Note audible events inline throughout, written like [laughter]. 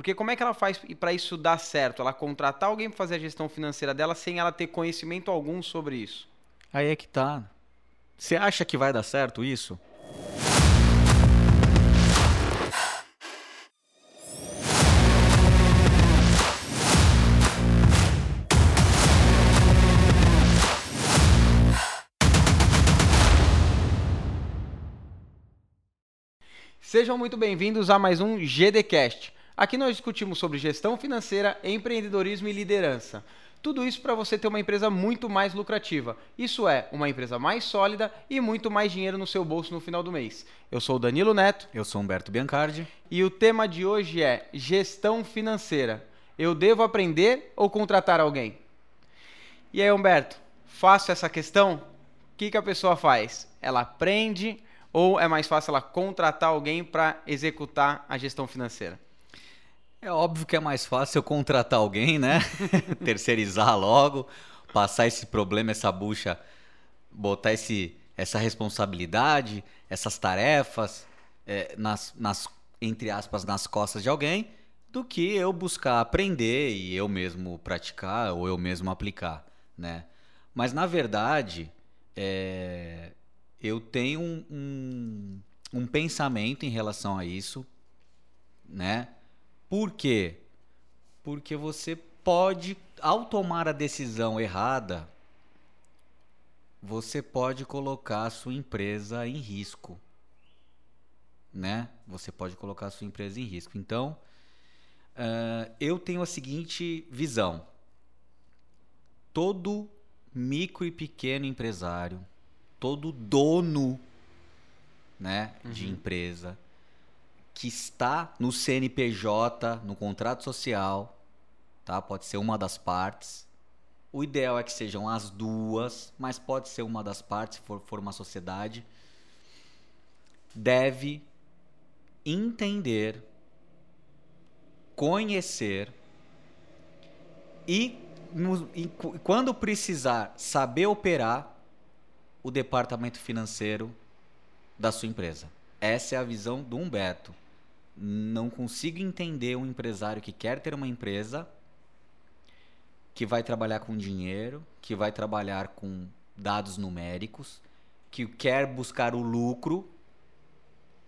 Porque como é que ela faz para isso dar certo? Ela contratar alguém para fazer a gestão financeira dela sem ela ter conhecimento algum sobre isso? Aí é que tá. Você acha que vai dar certo isso? Sejam muito bem-vindos a mais um GDcast. Aqui nós discutimos sobre gestão financeira, empreendedorismo e liderança. Tudo isso para você ter uma empresa muito mais lucrativa. Isso é, uma empresa mais sólida e muito mais dinheiro no seu bolso no final do mês. Eu sou o Danilo Neto. Eu sou Humberto Biancardi. E o tema de hoje é gestão financeira. Eu devo aprender ou contratar alguém? E aí, Humberto, faço essa questão? O que, que a pessoa faz? Ela aprende ou é mais fácil ela contratar alguém para executar a gestão financeira? É óbvio que é mais fácil eu contratar alguém, né? [laughs] Terceirizar logo, passar esse problema, essa bucha, botar esse, essa responsabilidade, essas tarefas, é, nas, nas, entre aspas, nas costas de alguém, do que eu buscar aprender e eu mesmo praticar ou eu mesmo aplicar, né? Mas na verdade, é, eu tenho um, um, um pensamento em relação a isso, né? Por quê? Porque você pode, ao tomar a decisão errada, você pode colocar a sua empresa em risco. Né? Você pode colocar a sua empresa em risco. Então, uh, eu tenho a seguinte visão: todo micro e pequeno empresário todo dono né, uhum. de empresa que está no CNPJ, no contrato social, tá? Pode ser uma das partes. O ideal é que sejam as duas, mas pode ser uma das partes, se for, for uma sociedade. Deve entender, conhecer e, e quando precisar saber operar, o departamento financeiro da sua empresa. Essa é a visão do Humberto. Não consigo entender um empresário que quer ter uma empresa, que vai trabalhar com dinheiro, que vai trabalhar com dados numéricos, que quer buscar o lucro,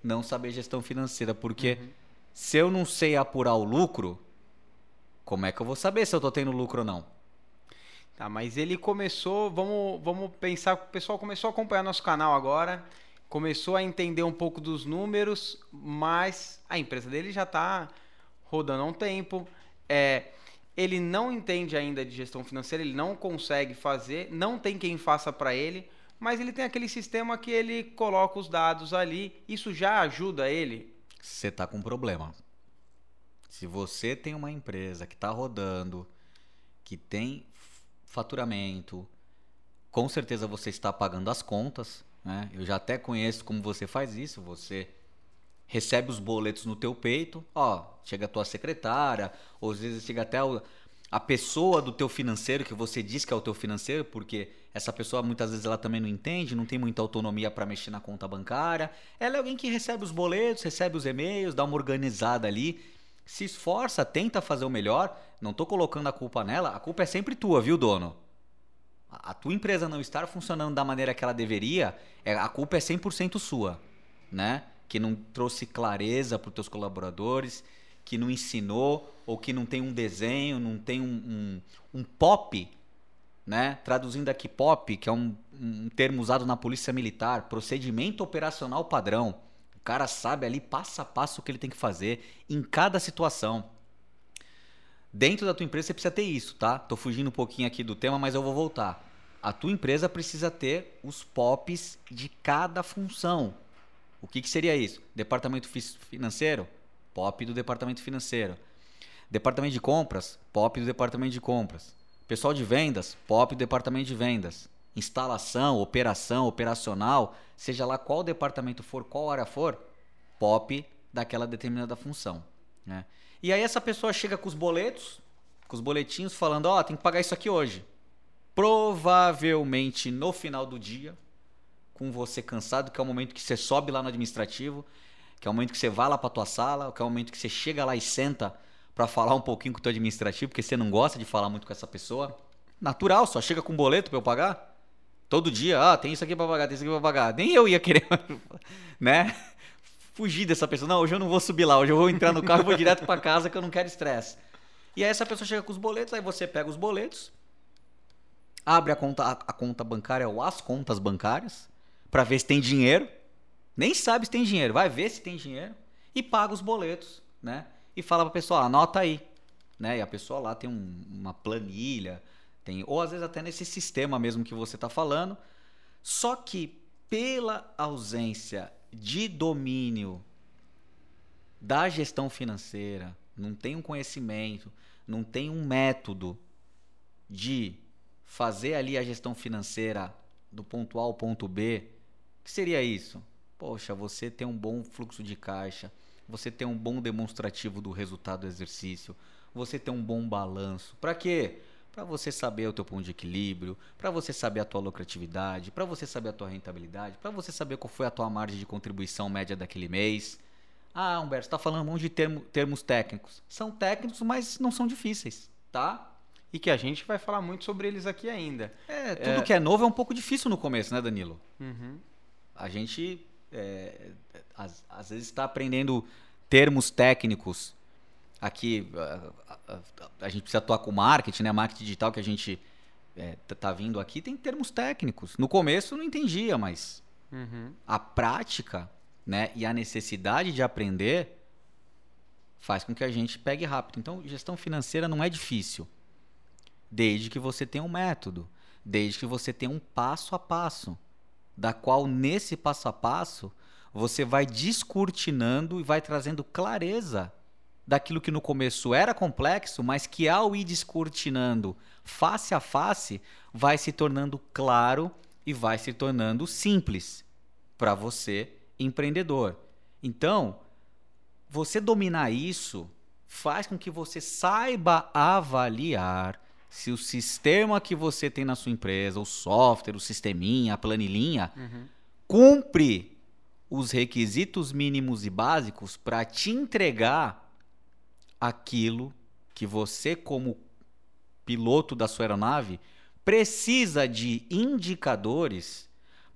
não saber gestão financeira. Porque uhum. se eu não sei apurar o lucro, como é que eu vou saber se eu estou tendo lucro ou não? Tá, mas ele começou, vamos, vamos pensar, o pessoal começou a acompanhar nosso canal agora, começou a entender um pouco dos números, mas a empresa dele já está rodando há um tempo. É, ele não entende ainda de gestão financeira, ele não consegue fazer, não tem quem faça para ele, mas ele tem aquele sistema que ele coloca os dados ali, isso já ajuda ele. Você está com um problema. Se você tem uma empresa que está rodando, que tem faturamento. Com certeza você está pagando as contas, né? Eu já até conheço como você faz isso. Você recebe os boletos no teu peito, ó, chega a tua secretária, ou às vezes chega até a pessoa do teu financeiro que você diz que é o teu financeiro, porque essa pessoa muitas vezes ela também não entende, não tem muita autonomia para mexer na conta bancária. Ela é alguém que recebe os boletos, recebe os e-mails, dá uma organizada ali se esforça, tenta fazer o melhor. Não estou colocando a culpa nela, a culpa é sempre tua, viu, dono? A tua empresa não estar funcionando da maneira que ela deveria, é, a culpa é 100% sua, né? Que não trouxe clareza para os teus colaboradores, que não ensinou, ou que não tem um desenho, não tem um, um, um POP, né? Traduzindo aqui POP, que é um, um termo usado na polícia militar, procedimento operacional padrão. O cara sabe ali passo a passo o que ele tem que fazer em cada situação. Dentro da tua empresa você precisa ter isso, tá? Tô fugindo um pouquinho aqui do tema, mas eu vou voltar. A tua empresa precisa ter os POPs de cada função. O que, que seria isso? Departamento financeiro? POP do departamento financeiro. Departamento de compras? POP do departamento de compras. Pessoal de vendas? POP do departamento de vendas instalação, operação, operacional, seja lá qual departamento for, qual área for, POP daquela determinada função. Né? E aí essa pessoa chega com os boletos, com os boletinhos falando, ó, oh, tem que pagar isso aqui hoje. Provavelmente no final do dia, com você cansado, que é o momento que você sobe lá no administrativo, que é o momento que você vai lá para tua sala, que é o momento que você chega lá e senta para falar um pouquinho com o teu administrativo, porque você não gosta de falar muito com essa pessoa. Natural, só chega com um boleto para eu pagar. Todo dia, ah, tem isso aqui para pagar, tem isso aqui para pagar. Nem eu ia querer, [laughs] né? Fugir dessa pessoa. Não, hoje eu não vou subir lá, hoje eu vou entrar no carro e vou direto para casa que eu não quero estresse. E aí essa pessoa chega com os boletos, aí você pega os boletos, abre a conta, a, conta bancária ou as contas bancárias, para ver se tem dinheiro. Nem sabe se tem dinheiro, vai ver se tem dinheiro e paga os boletos, né? E fala para a pessoa, anota aí, né? E a pessoa lá tem um, uma planilha, tem ou às vezes até nesse sistema mesmo que você está falando. Só que pela ausência de domínio da gestão financeira, não tem um conhecimento, não tem um método de fazer ali a gestão financeira do ponto A ao ponto B, que seria isso? Poxa, você tem um bom fluxo de caixa, você tem um bom demonstrativo do resultado do exercício, você tem um bom balanço. Para quê? Para você saber o teu ponto de equilíbrio, para você saber a tua lucratividade, para você saber a tua rentabilidade, para você saber qual foi a tua margem de contribuição média daquele mês. Ah, Humberto, está falando um monte de termo, termos técnicos. São técnicos, mas não são difíceis, tá? E que a gente vai falar muito sobre eles aqui ainda. É, tudo é... que é novo é um pouco difícil no começo, né, Danilo? Uhum. A gente é, às, às, vezes está aprendendo termos técnicos. Aqui a, a, a, gente precisa atuar com marketing, né? Marketing digital que a gente é, tá, tá vindo aqui tem termos técnicos. No começo eu não entendia, mas uhum. a prática, né? E a necessidade de aprender faz com que a gente pegue rápido. Então, gestão financeira não é difícil, desde que você tenha um método, desde que você tenha um passo a passo da qual nesse passo a passo você vai descortinando e vai trazendo clareza daquilo que no começo era complexo, mas que ao ir descortinando face a face, vai se tornando claro e vai se tornando simples para você, empreendedor. Então, você dominar isso faz com que você saiba avaliar se o sistema que você tem na sua empresa, o software, o sisteminha, a planilhinha, uhum. cumpre os requisitos mínimos e básicos para te entregar aquilo que você, como piloto da sua aeronave, precisa de indicadores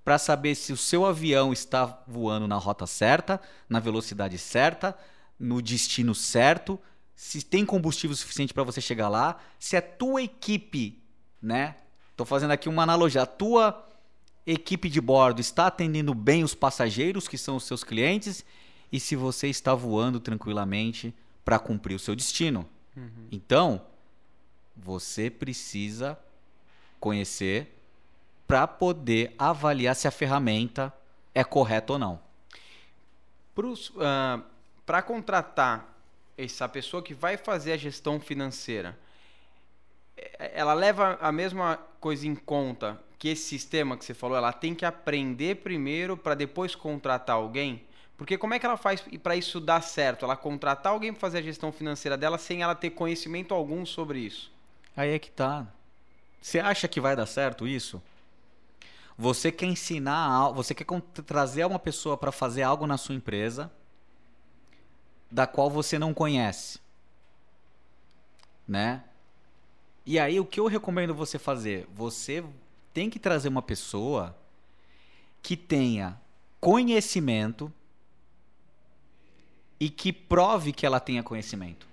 para saber se o seu avião está voando na rota certa, na velocidade certa, no destino certo, se tem combustível suficiente para você chegar lá, se a tua equipe, né? Tô fazendo aqui uma analogia, a tua equipe de bordo está atendendo bem os passageiros, que são os seus clientes, e se você está voando tranquilamente para cumprir o seu destino. Uhum. Então, você precisa conhecer para poder avaliar se a ferramenta é correta ou não. Para uh, contratar essa pessoa que vai fazer a gestão financeira, é, ela leva a mesma coisa em conta que esse sistema que você falou, ela tem que aprender primeiro para depois contratar alguém? Porque como é que ela faz para isso dar certo? Ela contratar alguém para fazer a gestão financeira dela sem ela ter conhecimento algum sobre isso? Aí é que tá. Você acha que vai dar certo isso? Você quer ensinar, você quer trazer uma pessoa para fazer algo na sua empresa, da qual você não conhece, né? E aí o que eu recomendo você fazer? Você tem que trazer uma pessoa que tenha conhecimento e que prove que ela tenha conhecimento.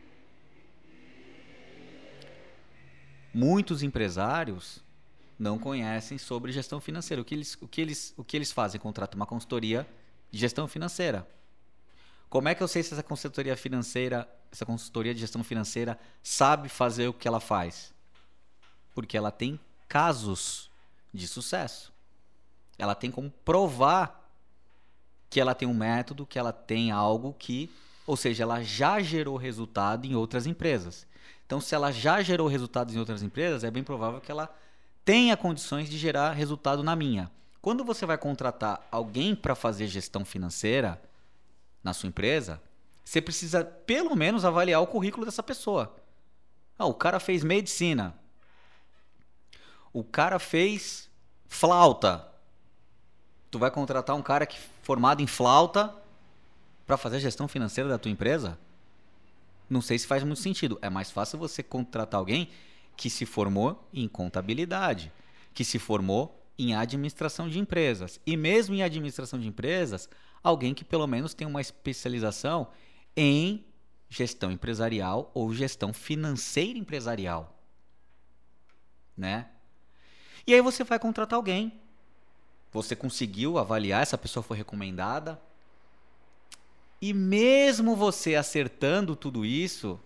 Muitos empresários não conhecem sobre gestão financeira. O que eles, o que eles, o que eles fazem? Contratam uma consultoria de gestão financeira. Como é que eu sei se essa consultoria financeira, essa consultoria de gestão financeira sabe fazer o que ela faz? Porque ela tem casos de sucesso. Ela tem como provar que ela tem um método, que ela tem algo que, ou seja, ela já gerou resultado em outras empresas. Então, se ela já gerou resultados em outras empresas, é bem provável que ela tenha condições de gerar resultado na minha. Quando você vai contratar alguém para fazer gestão financeira, na sua empresa, você precisa pelo menos avaliar o currículo dessa pessoa. Ah, o cara fez medicina. O cara fez flauta. Tu vai contratar um cara que formado em flauta para fazer a gestão financeira da tua empresa? Não sei se faz muito sentido. É mais fácil você contratar alguém que se formou em contabilidade, que se formou em administração de empresas. E mesmo em administração de empresas, alguém que pelo menos tem uma especialização em gestão empresarial ou gestão financeira empresarial. Né? E aí você vai contratar alguém. Você conseguiu avaliar, essa pessoa foi recomendada. E mesmo você acertando tudo isso,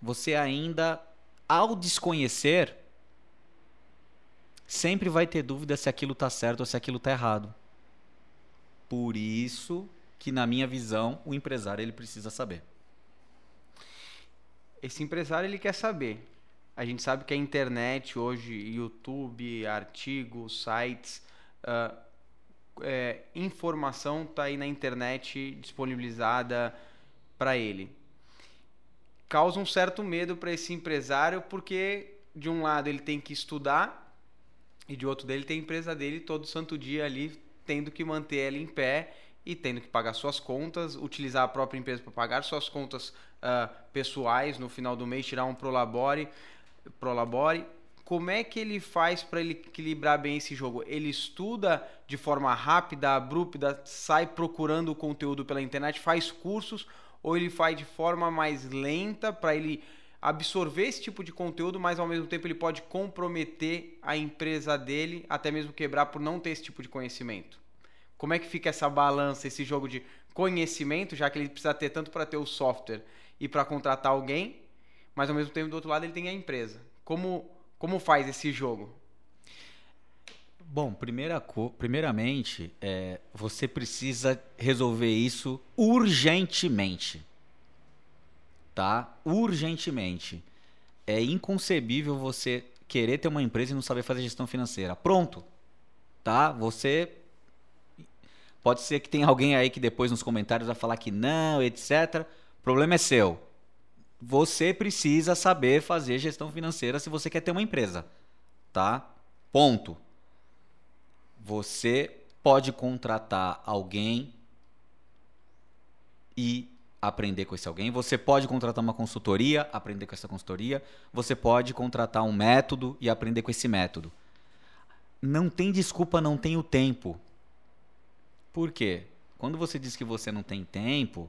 você ainda, ao desconhecer, sempre vai ter dúvida se aquilo está certo ou se aquilo está errado. Por isso que, na minha visão, o empresário ele precisa saber. Esse empresário ele quer saber. A gente sabe que a internet hoje, YouTube, artigos, sites, uh, é, informação está aí na internet disponibilizada para ele. Causa um certo medo para esse empresário porque de um lado ele tem que estudar e de outro dele tem a empresa dele todo santo dia ali tendo que manter ela em pé e tendo que pagar suas contas, utilizar a própria empresa para pagar suas contas uh, pessoais no final do mês, tirar um prolabore, prolabore. Como é que ele faz para ele equilibrar bem esse jogo? Ele estuda de forma rápida, abrupta, sai procurando o conteúdo pela internet, faz cursos ou ele faz de forma mais lenta para ele absorver esse tipo de conteúdo, mas ao mesmo tempo ele pode comprometer a empresa dele, até mesmo quebrar por não ter esse tipo de conhecimento. Como é que fica essa balança, esse jogo de conhecimento, já que ele precisa ter tanto para ter o software e para contratar alguém, mas ao mesmo tempo do outro lado ele tem a empresa. Como como faz esse jogo? Bom, primeira, primeiramente, é, você precisa resolver isso urgentemente tá? Urgentemente. É inconcebível você querer ter uma empresa e não saber fazer gestão financeira. Pronto. Tá? Você pode ser que tenha alguém aí que depois nos comentários vai falar que não, etc. O problema é seu. Você precisa saber fazer gestão financeira se você quer ter uma empresa, tá? Ponto. Você pode contratar alguém e aprender com esse alguém. Você pode contratar uma consultoria, aprender com essa consultoria. Você pode contratar um método e aprender com esse método. Não tem desculpa, não tem o tempo. Por quê? Quando você diz que você não tem tempo,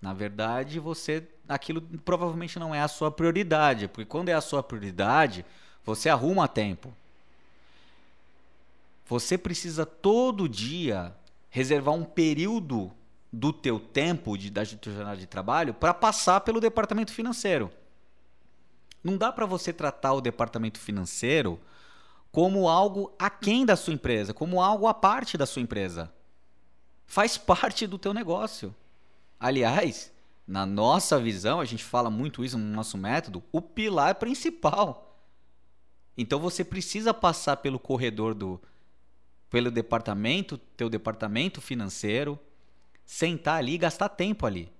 na verdade, você aquilo provavelmente não é a sua prioridade, porque quando é a sua prioridade, você arruma tempo. Você precisa todo dia reservar um período do teu tempo de, da tua jornada de trabalho para passar pelo departamento financeiro. Não dá para você tratar o departamento financeiro como algo aquém da sua empresa, como algo à parte da sua empresa. Faz [laughs] parte do teu negócio. Aliás, na nossa visão, a gente fala muito isso no nosso método, o pilar principal. Então você precisa passar pelo corredor do pelo departamento, teu departamento financeiro, sentar ali e gastar tempo ali.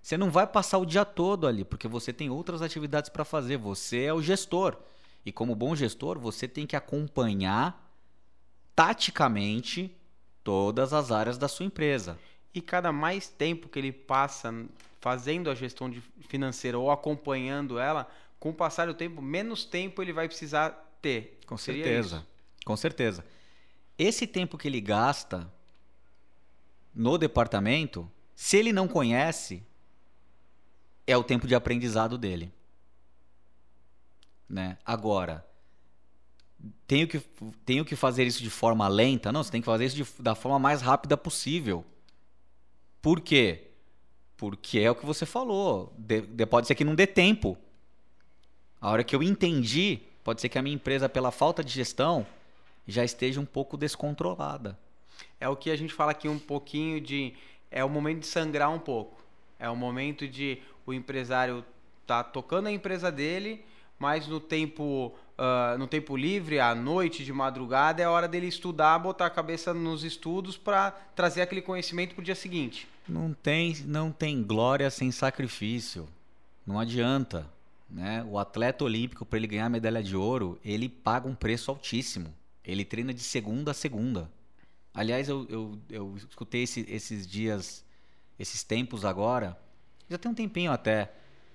Você não vai passar o dia todo ali, porque você tem outras atividades para fazer. Você é o gestor. E como bom gestor, você tem que acompanhar taticamente todas as áreas da sua empresa. E cada mais tempo que ele passa fazendo a gestão financeira ou acompanhando ela, com o passar do tempo, menos tempo ele vai precisar ter. Com certeza. Com certeza. Esse tempo que ele gasta no departamento, se ele não conhece, é o tempo de aprendizado dele. Né? Agora, tenho que, tenho que fazer isso de forma lenta? Não, você tem que fazer isso de, da forma mais rápida possível. Por quê? Porque é o que você falou. De, de, pode ser que não dê tempo. A hora que eu entendi, pode ser que a minha empresa, pela falta de gestão, já esteja um pouco descontrolada é o que a gente fala aqui um pouquinho de é o momento de sangrar um pouco. É o momento de o empresário tá tocando a empresa dele, mas no tempo uh, no tempo livre, à noite, de madrugada, é hora dele estudar, botar a cabeça nos estudos para trazer aquele conhecimento para o dia seguinte. Não tem, não tem glória sem sacrifício. Não adianta. Né? O atleta olímpico, para ele ganhar a medalha de ouro, ele paga um preço altíssimo. Ele treina de segunda a segunda. Aliás, eu, eu, eu escutei esse, esses dias, esses tempos agora, já tem um tempinho até,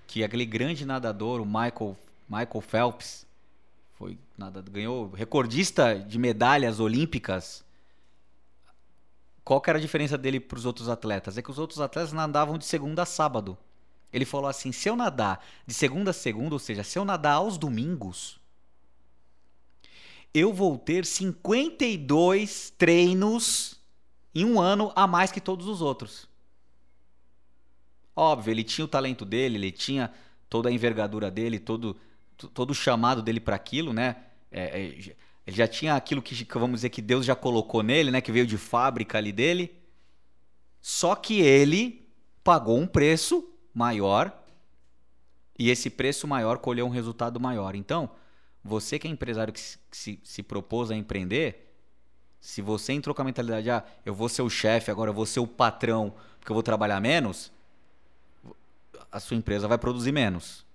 que aquele grande nadador, o Michael, Michael Phelps, foi nada, ganhou recordista de medalhas olímpicas. Qual que era a diferença dele para os outros atletas? É que os outros atletas nadavam de segunda a sábado. Ele falou assim: se eu nadar de segunda a segunda, ou seja, se eu nadar aos domingos, eu vou ter 52 treinos em um ano a mais que todos os outros. Óbvio, ele tinha o talento dele, ele tinha toda a envergadura dele, todo, todo o chamado dele para aquilo, né? É, é, ele já tinha aquilo que, vamos dizer, que Deus já colocou nele, né? Que veio de fábrica ali dele. Só que ele pagou um preço maior e esse preço maior colheu um resultado maior. Então, você que é empresário que se, se, se propôs a empreender, se você entrou com a mentalidade, ah, eu vou ser o chefe, agora eu vou ser o patrão, porque eu vou trabalhar menos, a sua empresa vai produzir menos.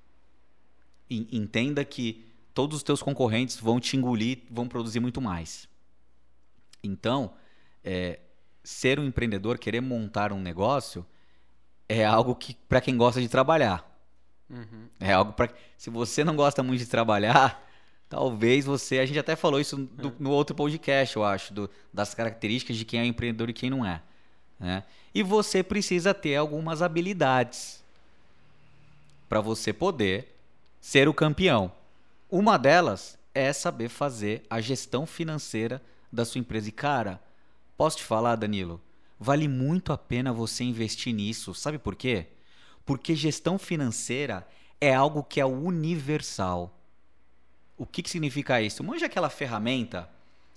Entenda que todos os teus concorrentes vão te engolir, vão produzir muito mais. Então, é, ser um empreendedor, querer montar um negócio, é algo que para quem gosta de trabalhar. Uhum. É algo para se você não gosta muito de trabalhar, [laughs] talvez você. A gente até falou isso do, é. no outro podcast, eu acho, do, das características de quem é empreendedor e quem não é. Né? E você precisa ter algumas habilidades para você poder ser o campeão. Uma delas é saber fazer a gestão financeira da sua empresa. E cara, posso te falar, Danilo? Vale muito a pena você investir nisso. Sabe por quê? Porque gestão financeira é algo que é universal. O que, que significa isso? Manja aquela ferramenta.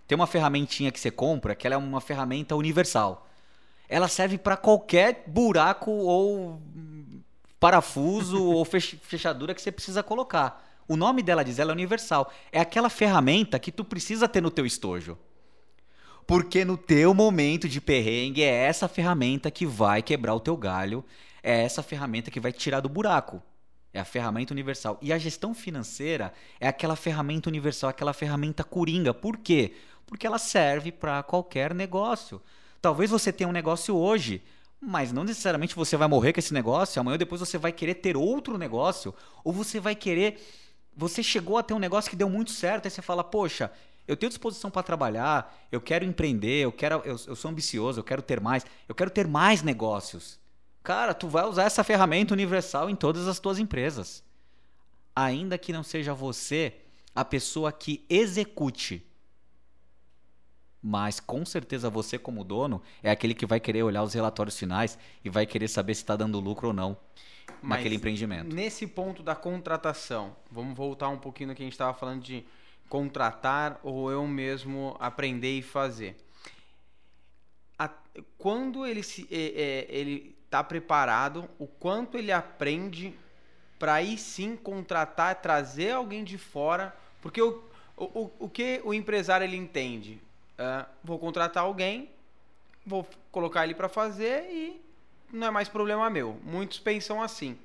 Tem uma ferramentinha que você compra que ela é uma ferramenta universal. Ela serve para qualquer buraco ou parafuso ou fechadura que você precisa colocar. O nome dela diz, ela é universal. É aquela ferramenta que tu precisa ter no teu estojo. Porque no teu momento de perrengue é essa ferramenta que vai quebrar o teu galho, é essa ferramenta que vai te tirar do buraco. É a ferramenta universal. E a gestão financeira é aquela ferramenta universal, aquela ferramenta coringa. Por quê? Porque ela serve para qualquer negócio. Talvez você tenha um negócio hoje, mas não necessariamente você vai morrer com esse negócio. Amanhã depois você vai querer ter outro negócio, ou você vai querer. Você chegou a ter um negócio que deu muito certo, aí você fala, poxa, eu tenho disposição para trabalhar, eu quero empreender, eu quero, eu, eu sou ambicioso, eu quero ter mais, eu quero ter mais negócios. Cara, tu vai usar essa ferramenta universal em todas as tuas empresas. Ainda que não seja você a pessoa que execute. Mas com certeza você, como dono, é aquele que vai querer olhar os relatórios finais e vai querer saber se está dando lucro ou não Mas naquele empreendimento. Nesse ponto da contratação, vamos voltar um pouquinho no que a gente estava falando de contratar ou eu mesmo aprender e fazer. A, quando ele se é, é, ele está preparado, o quanto ele aprende para aí sim contratar, trazer alguém de fora, porque o, o, o que o empresário ele entende? Uh, vou contratar alguém, vou colocar ele para fazer e não é mais problema meu. Muitos pensam assim.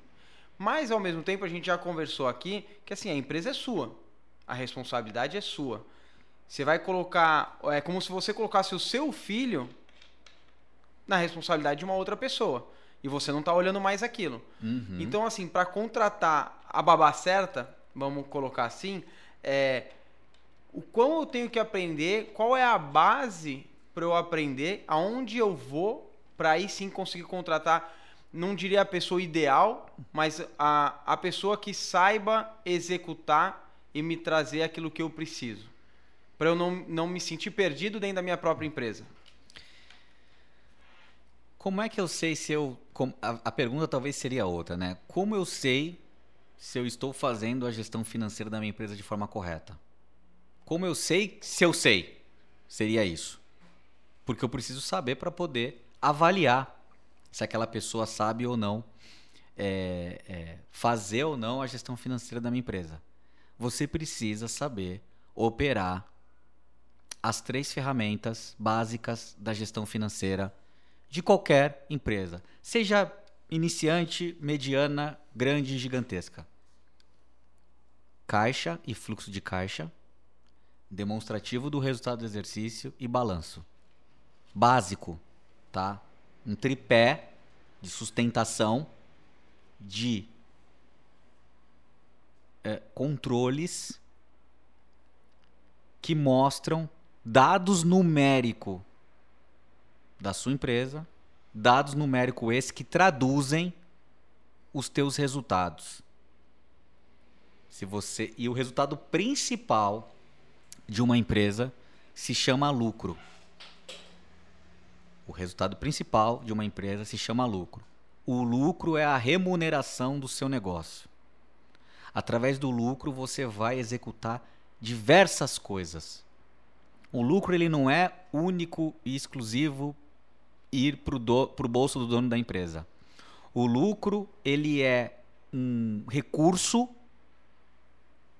Mas ao mesmo tempo a gente já conversou aqui que assim a empresa é sua a responsabilidade é sua. Você vai colocar. É como se você colocasse o seu filho na responsabilidade de uma outra pessoa. E você não está olhando mais aquilo. Uhum. Então, assim, para contratar a babá certa, vamos colocar assim, é, o quão eu tenho que aprender, qual é a base para eu aprender, aonde eu vou, para aí sim conseguir contratar, não diria a pessoa ideal, mas a, a pessoa que saiba executar e me trazer aquilo que eu preciso, para eu não, não me sentir perdido dentro da minha própria empresa. Como é que eu sei se eu. A, pergunta talvez seria outra, né? Como eu sei se eu estou fazendo a gestão financeira da minha empresa de forma correta? Como eu sei se eu sei? Seria isso. Porque eu preciso saber para poder avaliar se aquela pessoa sabe ou não é, é, fazer ou não a gestão financeira da minha empresa você precisa saber operar as três ferramentas básicas da gestão financeira de qualquer empresa, seja iniciante, mediana, grande e gigantesca. Caixa e fluxo de caixa, demonstrativo do resultado do exercício e balanço. Básico, tá? Um tripé de sustentação de é, controles que mostram dados numéricos da sua empresa, dados numéricos esses que traduzem os teus resultados. Se você e o resultado principal de uma empresa se chama lucro. O resultado principal de uma empresa se chama lucro. O lucro é a remuneração do seu negócio. Através do lucro você vai executar diversas coisas. O lucro ele não é único e exclusivo ir para o bolso do dono da empresa. O lucro ele é um recurso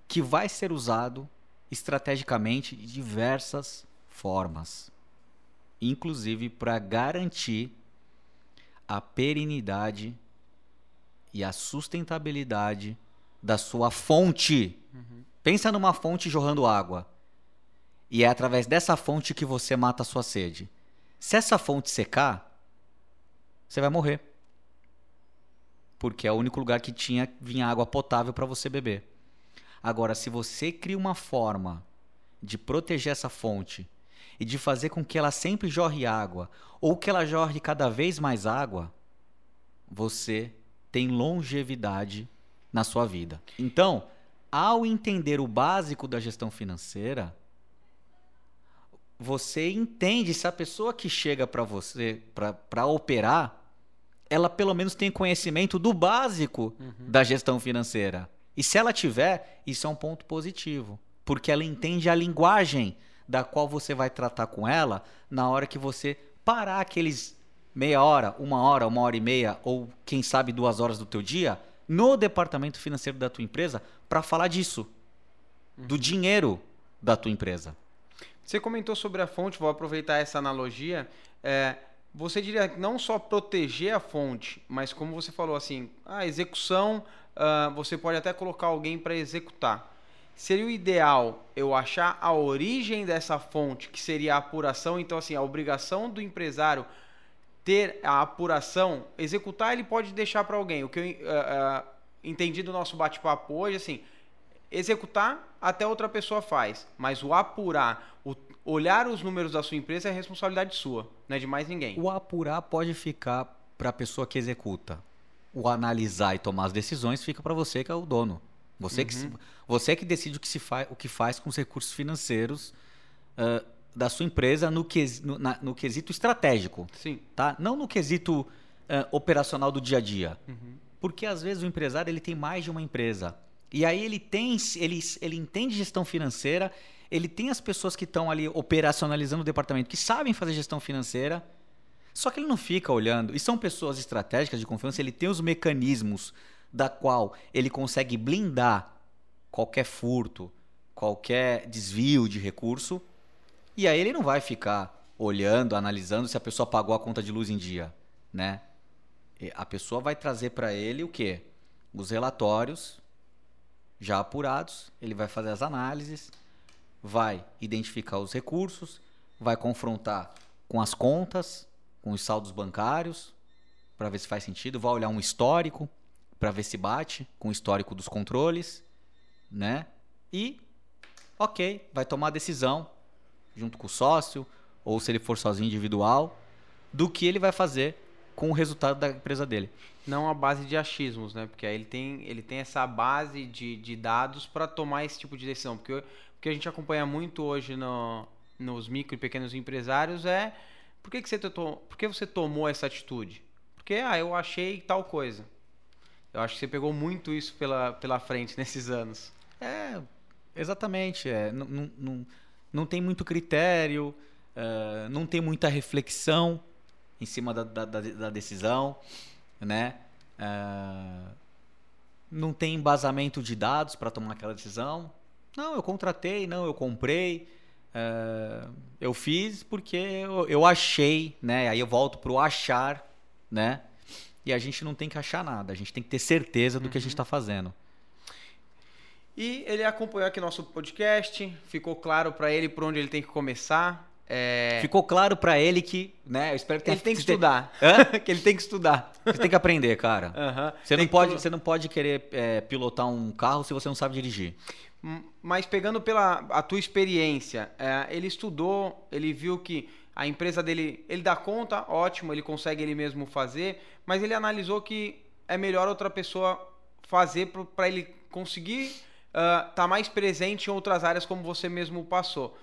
que vai ser usado estrategicamente de diversas formas, inclusive para garantir a perenidade e a sustentabilidade da sua fonte. Uhum. Pensa numa fonte jorrando água. E é através dessa fonte que você mata a sua sede. Se essa fonte secar, você vai morrer. Porque é o único lugar que tinha vinha água potável para você beber. Agora, se você cria uma forma de proteger essa fonte e de fazer com que ela sempre jorre água, ou que ela jorre cada vez mais água, você tem longevidade na sua vida. Então, ao entender o básico da gestão financeira, você entende se a pessoa que chega para você para operar, ela pelo menos tem conhecimento do básico uhum. da gestão financeira. E se ela tiver, isso é um ponto positivo, porque ela entende a linguagem da qual você vai tratar com ela na hora que você parar aqueles meia hora, uma hora, uma hora e meia, ou quem sabe duas horas do teu dia, no departamento financeiro da tua empresa para falar disso, do dinheiro da tua empresa. Você comentou sobre a fonte, vou aproveitar essa analogia. É, você diria que não só proteger a fonte, mas como você falou assim, a execução, uh, você pode até colocar alguém para executar. Seria o ideal eu achar a origem dessa fonte, que seria a apuração. Então, assim, a obrigação do empresário ter a apuração, executar ele pode deixar para alguém. O que eu uh, uh, entendi do nosso bate-papo hoje, assim, executar até outra pessoa faz, mas o apurar, o olhar os números da sua empresa é responsabilidade sua, não é de mais ninguém. O apurar pode ficar para a pessoa que executa. O analisar e tomar as decisões fica para você que é o dono. Você, uhum. que, você que decide o que, se faz, o que faz com os recursos financeiros uh, da sua empresa no, que, no, na, no, quesito estratégico. Sim. Tá? Não no quesito uh, operacional do dia a dia. Uhum. Porque às vezes o empresário ele tem mais de uma empresa. E aí ele tem, ele, ele entende gestão financeira, ele tem as pessoas que estão ali operacionalizando o departamento, que sabem fazer gestão financeira, só que ele não fica olhando. E são pessoas estratégicas de confiança, ele tem os mecanismos da qual ele consegue blindar qualquer furto, qualquer desvio de recurso. E aí ele não vai ficar olhando, analisando se a pessoa pagou a conta de luz em dia, né? A pessoa vai trazer para ele o quê? Os relatórios já apurados, ele vai fazer as análises, vai identificar os recursos, vai confrontar com as contas, com os saldos bancários, para ver se faz sentido, vai olhar um histórico para ver se bate com o histórico dos controles, né? E OK, vai tomar a decisão junto com o sócio ou se ele for sozinho individual do que ele vai fazer com o resultado da empresa dele. Não a base de achismos, né? Porque aí ele tem, ele tem essa base de, de dados para tomar esse tipo de decisão. Porque o que a gente acompanha muito hoje no, nos micro e pequenos empresários é por que, que, você, tomou, por que você tomou essa atitude? Porque ah, eu achei tal coisa. Eu acho que você pegou muito isso pela, pela frente [laughs] nesses anos. É, exatamente. É, não, não, não, tem muito critério, uh, não tem muita reflexão em cima da, da, da decisão, né? Uh, não tem embasamento de dados para tomar aquela decisão. Não, eu contratei, não, eu comprei, uh, eu fiz porque eu, eu, achei, né? Aí eu volto pro achar, né? E a gente não tem que achar nada, a gente tem que ter certeza do uhum. que a gente está uhum. fazendo. E ele acompanhou aqui nosso podcast, ficou claro para ele por onde ele tem que começar. É, Ficou claro pra ele que, né? Eu espero que tenha ele tem que estudar. [laughs] Que ele tem que estudar. Você tem que aprender, cara. Aham. Você Tem não, que pode, colo- você não pode querer é, pilotar um carro se você não sabe dirigir. Mas pegando pela a tua experiência, é, ele estudou, ele viu que a empresa dele, ele dá conta, ótimo, ele consegue ele mesmo fazer, mas ele analisou que é melhor outra pessoa fazer para ele conseguir estar mais presente em outras áreas como você mesmo passou.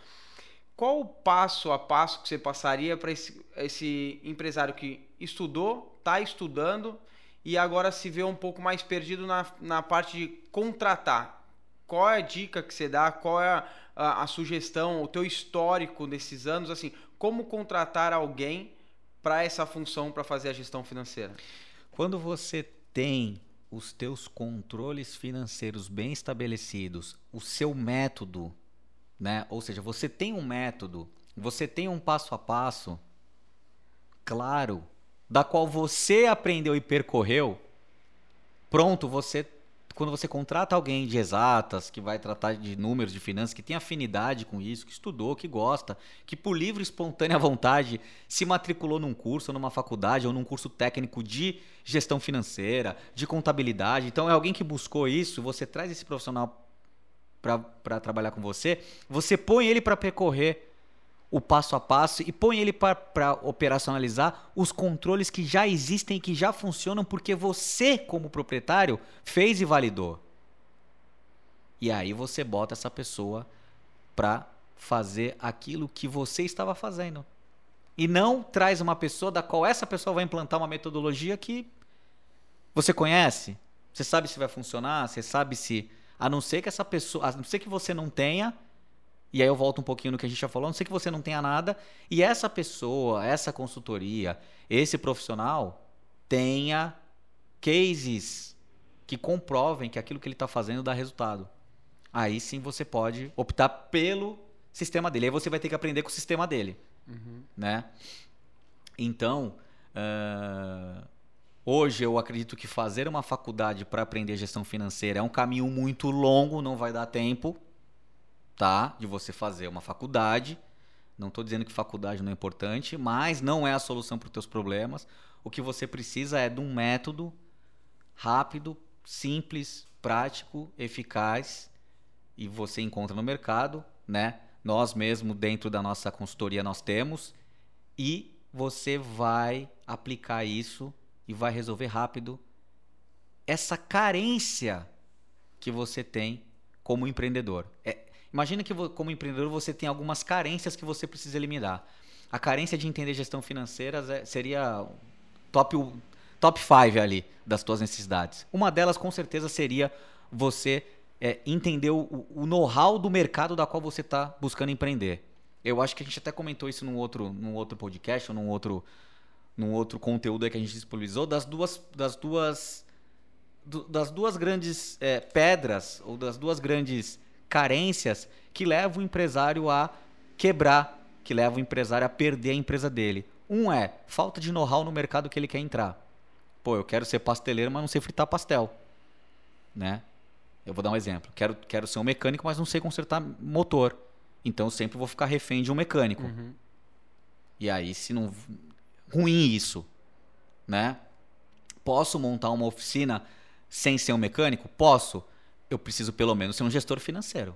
Qual o passo a passo que você passaria para esse, esse empresário que estudou, está estudando e agora se vê um pouco mais perdido na, na parte de contratar? Qual é a dica que você dá? Qual é a, a- a sugestão, o teu histórico desses anos? Assim, como contratar alguém para essa função para fazer a gestão financeira? Quando você tem os teus controles financeiros bem estabelecidos, o seu método, né? Ou seja, você tem um método, você tem um passo a passo claro, da qual você aprendeu e percorreu, pronto, você quando você contrata alguém de exatas, que vai tratar de números, de finanças, que tem afinidade com isso, que estudou, que gosta, que por livre espontânea vontade se matriculou num curso, ou numa faculdade, ou num curso técnico de gestão financeira, de contabilidade. Então é alguém que buscou isso, você traz esse profissional para trabalhar com você, você põe ele para percorrer o passo a passo e põe ele para operacionalizar os controles que já existem que já funcionam porque você, como proprietário, fez e validou. E aí você bota essa pessoa para fazer aquilo que você estava fazendo. E não traz uma pessoa da qual essa pessoa vai implantar uma metodologia que você conhece, você sabe se vai funcionar, você sabe se a não ser que essa pessoa, a não ser que você não tenha e aí eu volto um pouquinho no que a gente já falou, a não sei que você não tenha nada e essa pessoa, essa consultoria, esse profissional tenha cases que comprovem que aquilo que ele está fazendo dá resultado. Aí sim você pode optar pelo sistema dele. Aí você vai ter que aprender com o sistema dele, né? Então, ah, hoje eu acredito que fazer uma faculdade para aprender gestão financeira é um caminho muito longo, não vai dar tempo tá? De você fazer uma faculdade. Não estou dizendo que faculdade não é importante, mas não é a solução para os teus problemas. O que você precisa é de um método rápido, simples, prático, eficaz e você encontra no mercado, né? Nós mesmo dentro da nossa consultoria nós temos e você vai aplicar isso e vai resolver rápido essa carência que você tem como empreendedor. É, Imagina que como empreendedor você tem algumas carências que você precisa eliminar. A carência de entender gestão financeira é- seria top top 5 ali das tuas necessidades. Uma delas com certeza seria você é, entender o, o know-how do mercado da qual você está buscando empreender. Eu acho que a gente até comentou isso num outro, num outro podcast ou num outro, num outro conteúdo que a gente disponibilizou das duas, das duas, do- das duas grandes é, pedras ou das duas grandes carências que levam o empresário a quebrar, que levam o empresário a perder a empresa dele. Um é falta de know-how no mercado que ele quer entrar. Pô, eu quero ser pasteleiro, mas não sei fritar pastel, né? Eu vou dar um exemplo. Quero, quero ser um mecânico, mas não sei consertar motor. Então sempre vou ficar refém de um mecânico. E aí, se não. Ruim isso, né? Posso montar uma oficina sem ser um mecânico? Posso. Eu preciso pelo menos ser um gestor financeiro.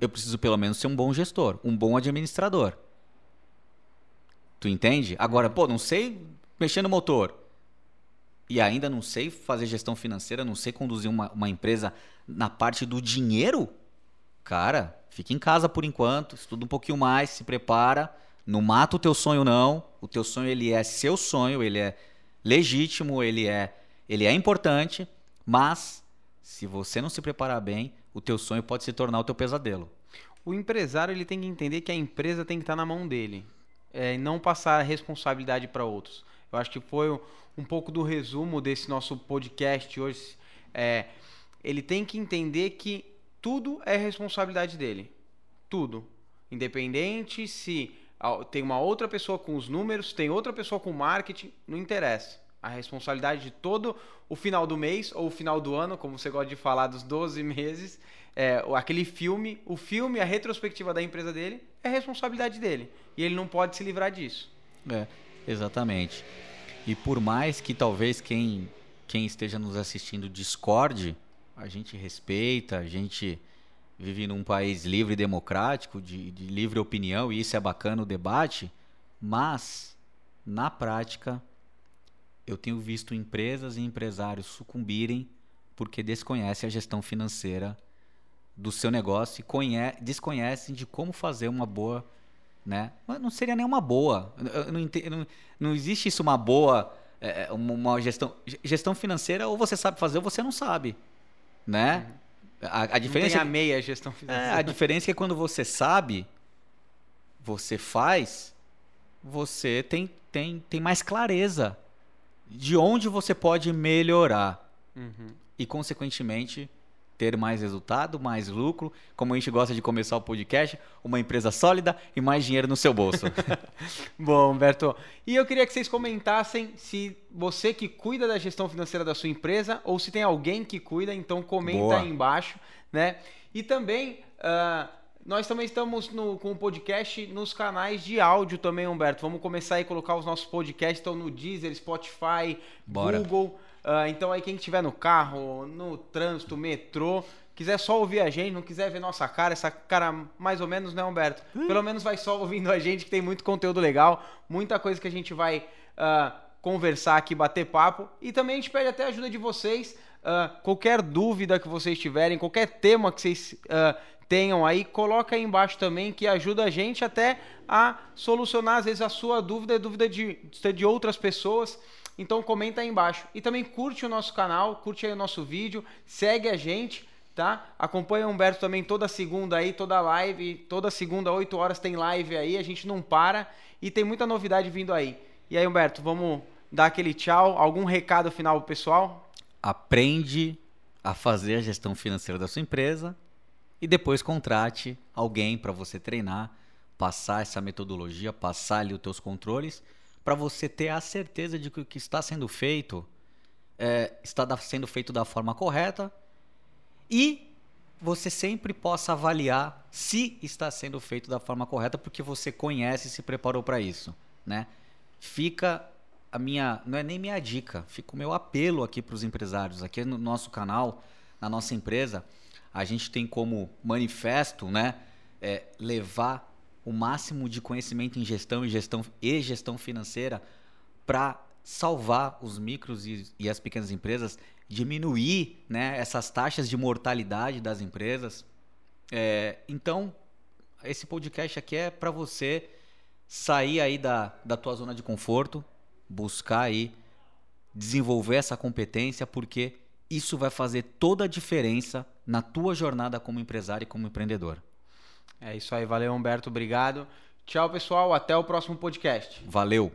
Eu preciso pelo menos ser um bom gestor, um bom administrador. Tu entende? Agora, pô, não sei mexer no motor. E ainda não sei fazer gestão financeira, não sei conduzir uma, uma empresa na parte do dinheiro? Cara, fica em casa por enquanto, estuda um pouquinho mais, se prepara. Não mata o teu sonho, não. O teu sonho, ele é seu sonho, ele é legítimo, ele é, ele é importante. Mas, se você não se preparar bem, o teu sonho pode se tornar o teu pesadelo. O empresário ele tem que entender que a empresa tem que estar na mão dele é, não passar a responsabilidade para outros. Eu acho que foi um- um pouco do resumo desse nosso podcast hoje. É, ele tem que entender que tudo é responsabilidade dele. Tudo. Independente se ah, tem uma outra pessoa com os números, tem outra pessoa com marketing, não interessa. A responsabilidade de todo o final do mês ou o final do ano, como você gosta de falar dos 12 meses, é, aquele filme, o filme, a retrospectiva da empresa dele é responsabilidade dele. E ele não pode se livrar disso. É, exatamente. E por mais que talvez quem, quem esteja nos assistindo discorde, a gente respeita, a gente vive num país livre e democrático, de, de livre opinião, e isso é bacana o debate, mas, na prática, eu tenho visto empresas e empresários sucumbirem porque desconhecem a gestão financeira do seu negócio e conhe desconhecem de como fazer uma boa, né? Mas não seria nem uma boa. Eu não, não, não existe isso uma boa, é, é uma gestão, gestão financeira ou você sabe fazer ou você não sabe, né? A, a diferença não tem a meia gestão financeira. É, a diferença é que quando você sabe, você faz, você tem, tem, tem mais clareza de onde você pode melhorar. Uhum. E, consequentemente, ter mais resultado, mais lucro, como a gente gosta de começar o podcast, uma empresa sólida e mais dinheiro no seu bolso. [laughs] Bom, Humberto, e eu queria que vocês comentassem se você que cuida da gestão financeira da sua empresa ou se tem alguém que cuida, então comenta Boa. aí embaixo, né? E também uh, nós também estamos no, com o podcast nos canais de áudio também, Humberto. Vamos começar a colocar os nossos podcasts, estão no Deezer, Spotify, Bora. Google. Uh, então aí quem estiver no carro, no trânsito, metrô, quiser só ouvir a gente, não quiser ver nossa cara, essa cara mais ou menos, né, Humberto? Hum. Pelo menos vai só ouvindo a gente, que tem muito conteúdo legal, muita coisa que a gente vai uh, conversar aqui, bater papo. E também a gente pede até a ajuda de vocês. Uh, qualquer dúvida que vocês tiverem, qualquer tema que vocês tenham aí, coloca aí embaixo também, que ajuda a gente até a solucionar, às vezes, a sua dúvida, a dúvida de, de outras pessoas. Então comenta aí embaixo. E também curte o nosso canal, curte aí o nosso vídeo, segue a gente, tá? Acompanha o Humberto também toda segunda aí, toda live, toda segunda, 8 horas tem live aí, a gente não para e tem muita novidade vindo aí. E aí, Humberto, vamos dar aquele tchau, algum recado final pro pessoal? Aprende a fazer a gestão financeira da sua empresa e depois contrate alguém para você treinar, passar essa metodologia, passar ali os teus controles para você ter a certeza de que o que está sendo feito é, está sendo feito da forma correta e você sempre possa avaliar se está sendo feito da forma correta porque você conhece e se preparou para isso, né? Fica a minha, não é nem minha dica, fica o meu apelo aqui para os empresários, aqui no nosso canal, na nossa empresa, a gente tem como manifesto, né, é, levar o máximo de conhecimento em gestão e gestão, e gestão financeira para salvar os micros e, e, as pequenas empresas, diminuir né, essas taxas de mortalidade das empresas. É, então, esse podcast aqui é para você sair aí da, da tua zona de conforto, buscar aí desenvolver essa competência, porque isso vai fazer toda a diferença na tua jornada como empresário e como empreendedor. É isso aí, valeu Humberto, obrigado. Tchau, pessoal, até o próximo podcast. Valeu.